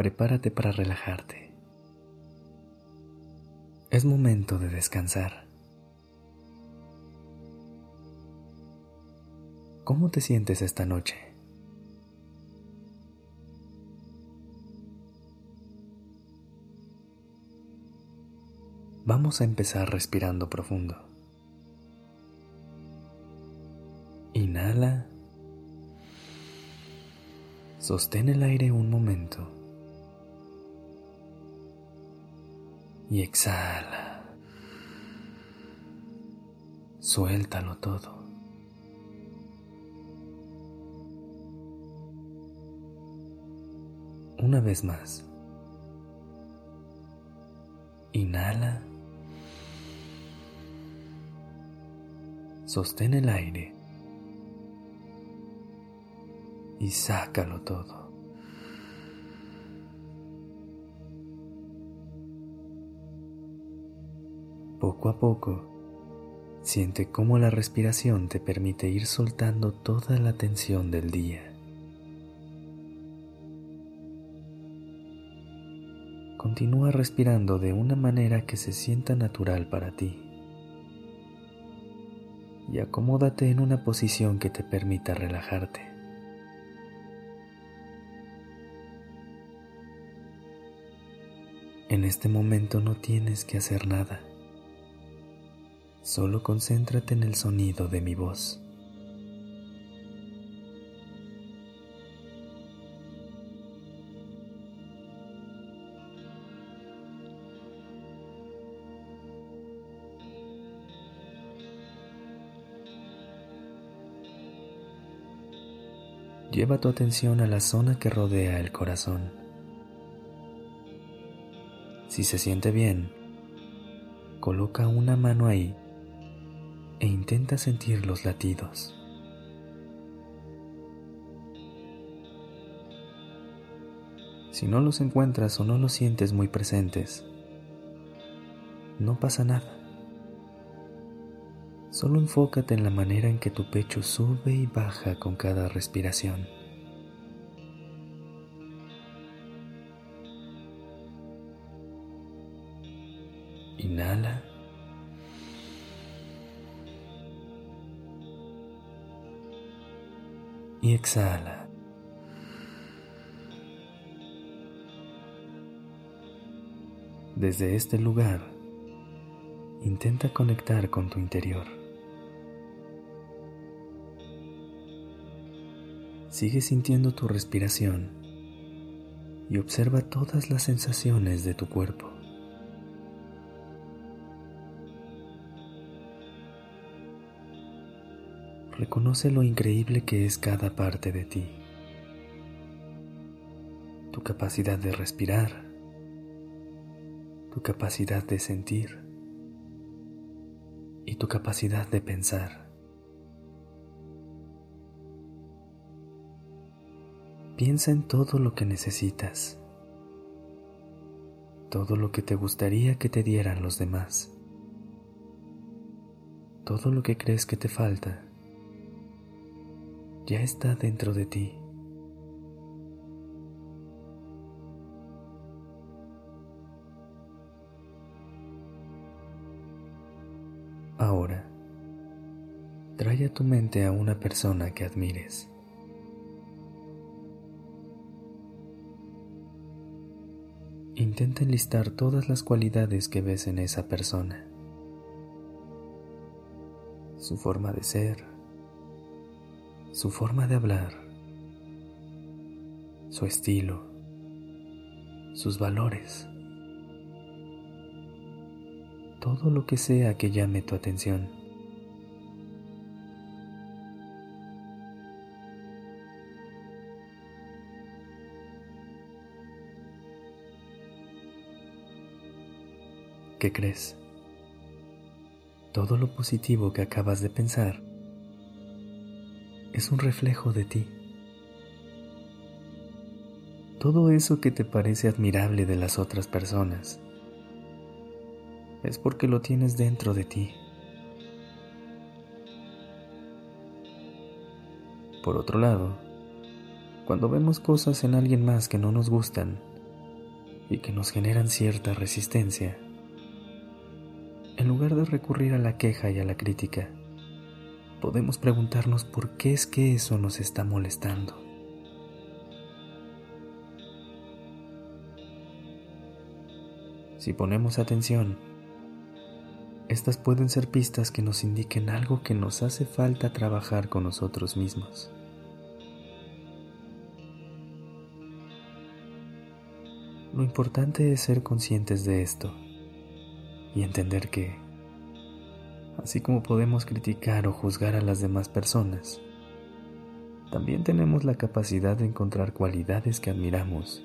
Prepárate para relajarte. Es momento de descansar. ¿Cómo te sientes esta noche? Vamos a empezar respirando profundo. Inhala. Sostén el aire un momento. Y exhala. Suéltalo todo. Una vez más. Inhala. Sostén el aire y sácalo todo. Poco a poco, siente cómo la respiración te permite ir soltando toda la tensión del día. Continúa respirando de una manera que se sienta natural para ti. Y acomódate en una posición que te permita relajarte. En este momento no tienes que hacer nada. Solo concéntrate en el sonido de mi voz. Lleva tu atención a la zona que rodea el corazón. Si se siente bien, coloca una mano ahí e intenta sentir los latidos. Si no los encuentras o no los sientes muy presentes, no pasa nada. Solo enfócate en la manera en que tu pecho sube y baja con cada respiración. Inhala. Y exhala. Desde este lugar, intenta conectar con tu interior. Sigue sintiendo tu respiración y observa todas las sensaciones de tu cuerpo. Reconoce lo increíble que es cada parte de ti. Tu capacidad de respirar, tu capacidad de sentir. Y tu capacidad de pensar. Piensa en todo lo que necesitas, todo lo que te gustaría que te dieran los demás, todo lo que crees que te falta ya está dentro de ti. Ahora, trae a tu mente a una persona que admires. Intenta enlistar todas las cualidades que ves en esa persona. Su forma de ser, su forma de hablar, su estilo, sus valores, todo lo que sea que llame tu atención. ¿qué crees? Todo lo positivo que acabas de pensar es un reflejo de ti. Todo eso que te parece admirable de las otras personas es porque lo tienes dentro de ti. Por otro lado, cuando vemos cosas en alguien más que no nos gustan y que nos generan cierta resistencia, en lugar de recurrir a la queja y a la crítica, podemos preguntarnos por qué es que eso nos está molestando. Si ponemos atención, estas pueden ser pistas que nos indiquen algo que nos hace falta trabajar con nosotros mismos. Lo importante es ser conscientes de esto y entender que, así como podemos criticar o juzgar a las demás personas, también tenemos la capacidad de encontrar cualidades que admiramos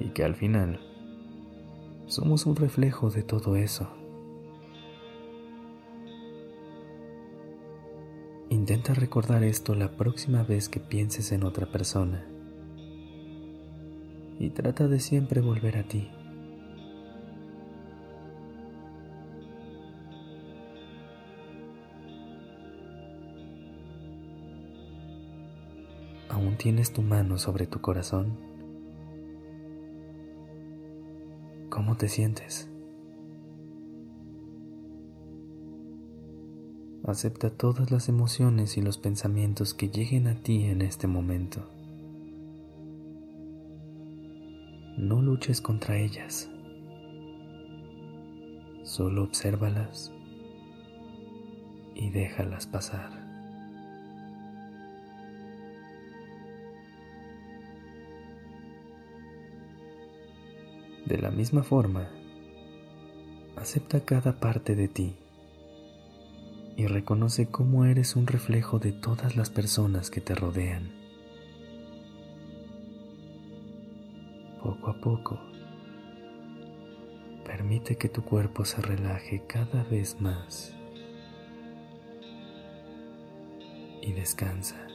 y que al final somos un reflejo de todo eso. Intenta recordar esto la próxima vez que pienses en otra persona y trata de siempre volver a ti. ¿Aún tienes tu mano sobre tu corazón? ¿Cómo te sientes? Acepta todas las emociones y los pensamientos que lleguen a ti en este momento. No luches contra ellas. Solo obsérvalas y déjalas pasar. De la misma forma, acepta cada parte de ti y reconoce cómo eres un reflejo de todas las personas que te rodean. Poco a poco, permite que tu cuerpo se relaje cada vez más y descansa.